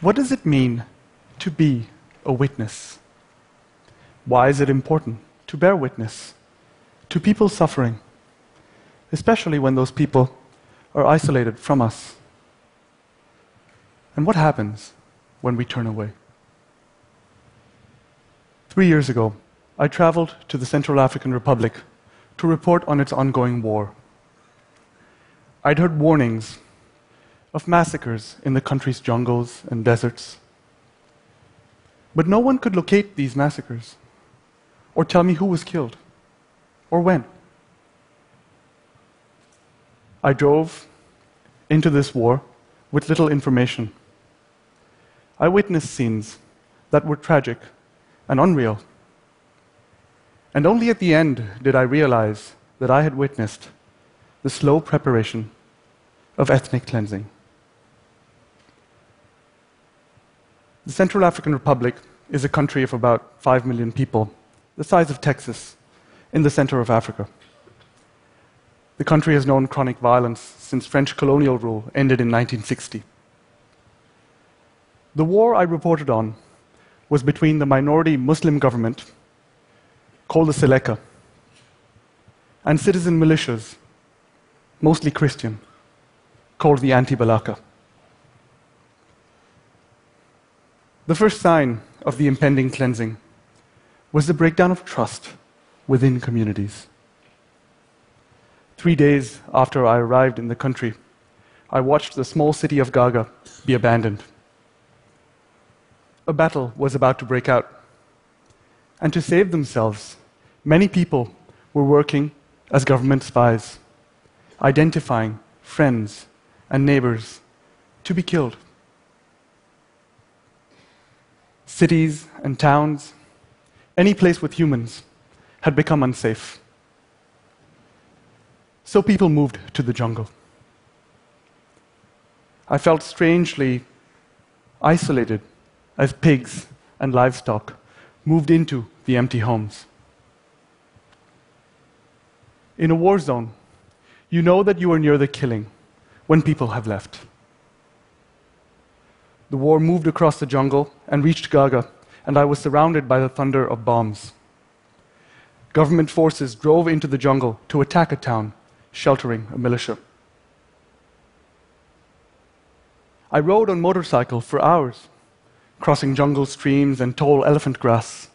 What does it mean to be a witness? Why is it important to bear witness to people suffering, especially when those people are isolated from us? And what happens when we turn away? Three years ago, I traveled to the Central African Republic to report on its ongoing war. I'd heard warnings of massacres in the country's jungles and deserts. But no one could locate these massacres or tell me who was killed or when. I drove into this war with little information. I witnessed scenes that were tragic and unreal. And only at the end did I realize that I had witnessed the slow preparation of ethnic cleansing. The Central African Republic is a country of about 5 million people, the size of Texas, in the center of Africa. The country has known chronic violence since French colonial rule ended in 1960. The war I reported on was between the minority Muslim government, called the Seleka, and citizen militias, mostly Christian, called the Anti Balaka. The first sign of the impending cleansing was the breakdown of trust within communities. Three days after I arrived in the country, I watched the small city of Gaga be abandoned. A battle was about to break out. And to save themselves, many people were working as government spies, identifying friends and neighbors to be killed cities and towns, any place with humans, had become unsafe. So people moved to the jungle. I felt strangely isolated as pigs and livestock moved into the empty homes. In a war zone, you know that you are near the killing when people have left. The war moved across the jungle and reached Gaga, and I was surrounded by the thunder of bombs. Government forces drove into the jungle to attack a town, sheltering a militia. I rode on motorcycle for hours, crossing jungle streams and tall elephant grass.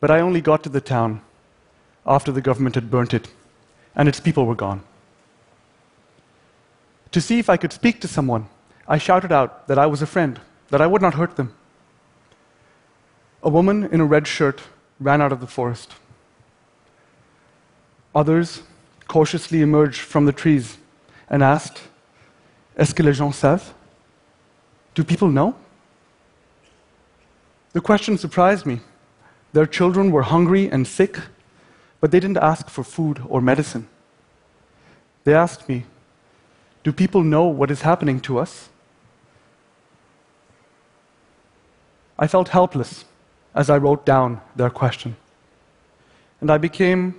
But I only got to the town after the government had burnt it and its people were gone. To see if I could speak to someone I shouted out that I was a friend, that I would not hurt them. A woman in a red shirt ran out of the forest. Others cautiously emerged from the trees and asked, Est-ce que les gens savent? Do people know? The question surprised me. Their children were hungry and sick, but they didn't ask for food or medicine. They asked me, Do people know what is happening to us? I felt helpless as I wrote down their question. And I became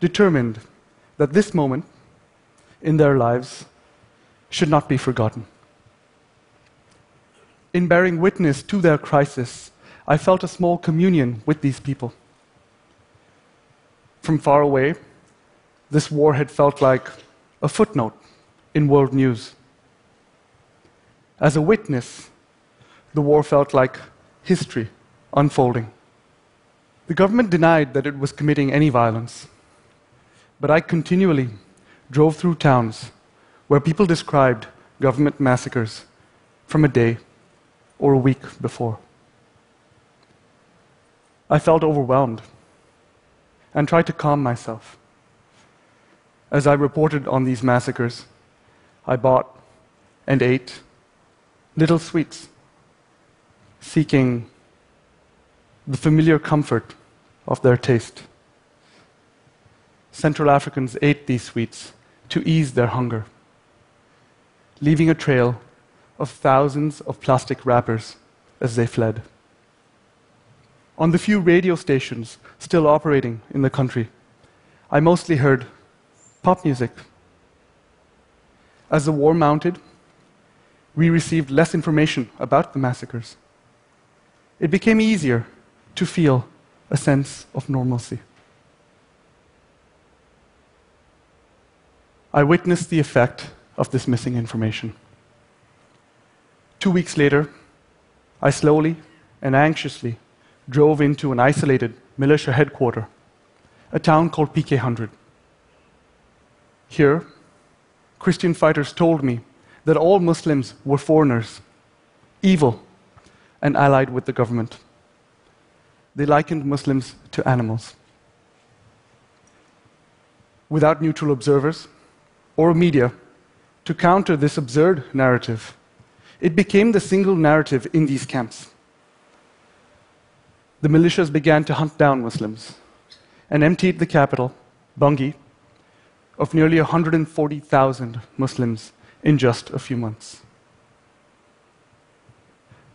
determined that this moment in their lives should not be forgotten. In bearing witness to their crisis, I felt a small communion with these people. From far away, this war had felt like a footnote in world news. As a witness, the war felt like history unfolding. The government denied that it was committing any violence, but I continually drove through towns where people described government massacres from a day or a week before. I felt overwhelmed and tried to calm myself. As I reported on these massacres, I bought and ate little sweets seeking the familiar comfort of their taste. Central Africans ate these sweets to ease their hunger, leaving a trail of thousands of plastic wrappers as they fled. On the few radio stations still operating in the country, I mostly heard pop music. As the war mounted, we received less information about the massacres. It became easier to feel a sense of normalcy. I witnessed the effect of this missing information. Two weeks later, I slowly and anxiously drove into an isolated militia headquarters, a town called PK 100. Here, Christian fighters told me that all Muslims were foreigners, evil, and allied with the government. They likened Muslims to animals. Without neutral observers or media to counter this absurd narrative, it became the single narrative in these camps. The militias began to hunt down Muslims and emptied the capital, Bangui, of nearly 140,000 Muslims in just a few months.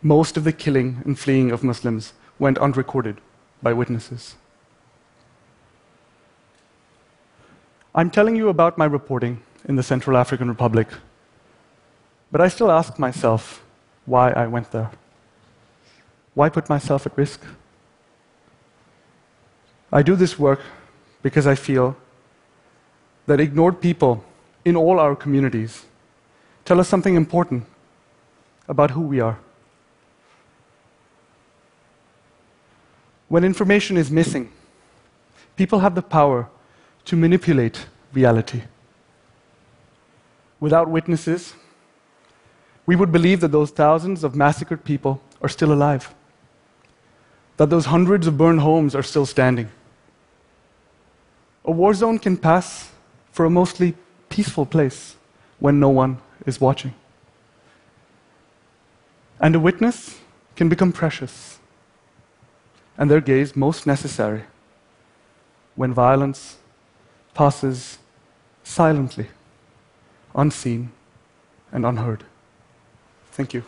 Most of the killing and fleeing of Muslims went unrecorded by witnesses. I'm telling you about my reporting in the Central African Republic, but I still ask myself why I went there. Why put myself at risk? I do this work because I feel that ignored people in all our communities tell us something important about who we are. When information is missing, people have the power to manipulate reality. Without witnesses, we would believe that those thousands of massacred people are still alive, that those hundreds of burned homes are still standing. A war zone can pass for a mostly peaceful place when no one is watching. And a witness can become precious, and their gaze most necessary when violence passes silently, unseen, and unheard. Thank you.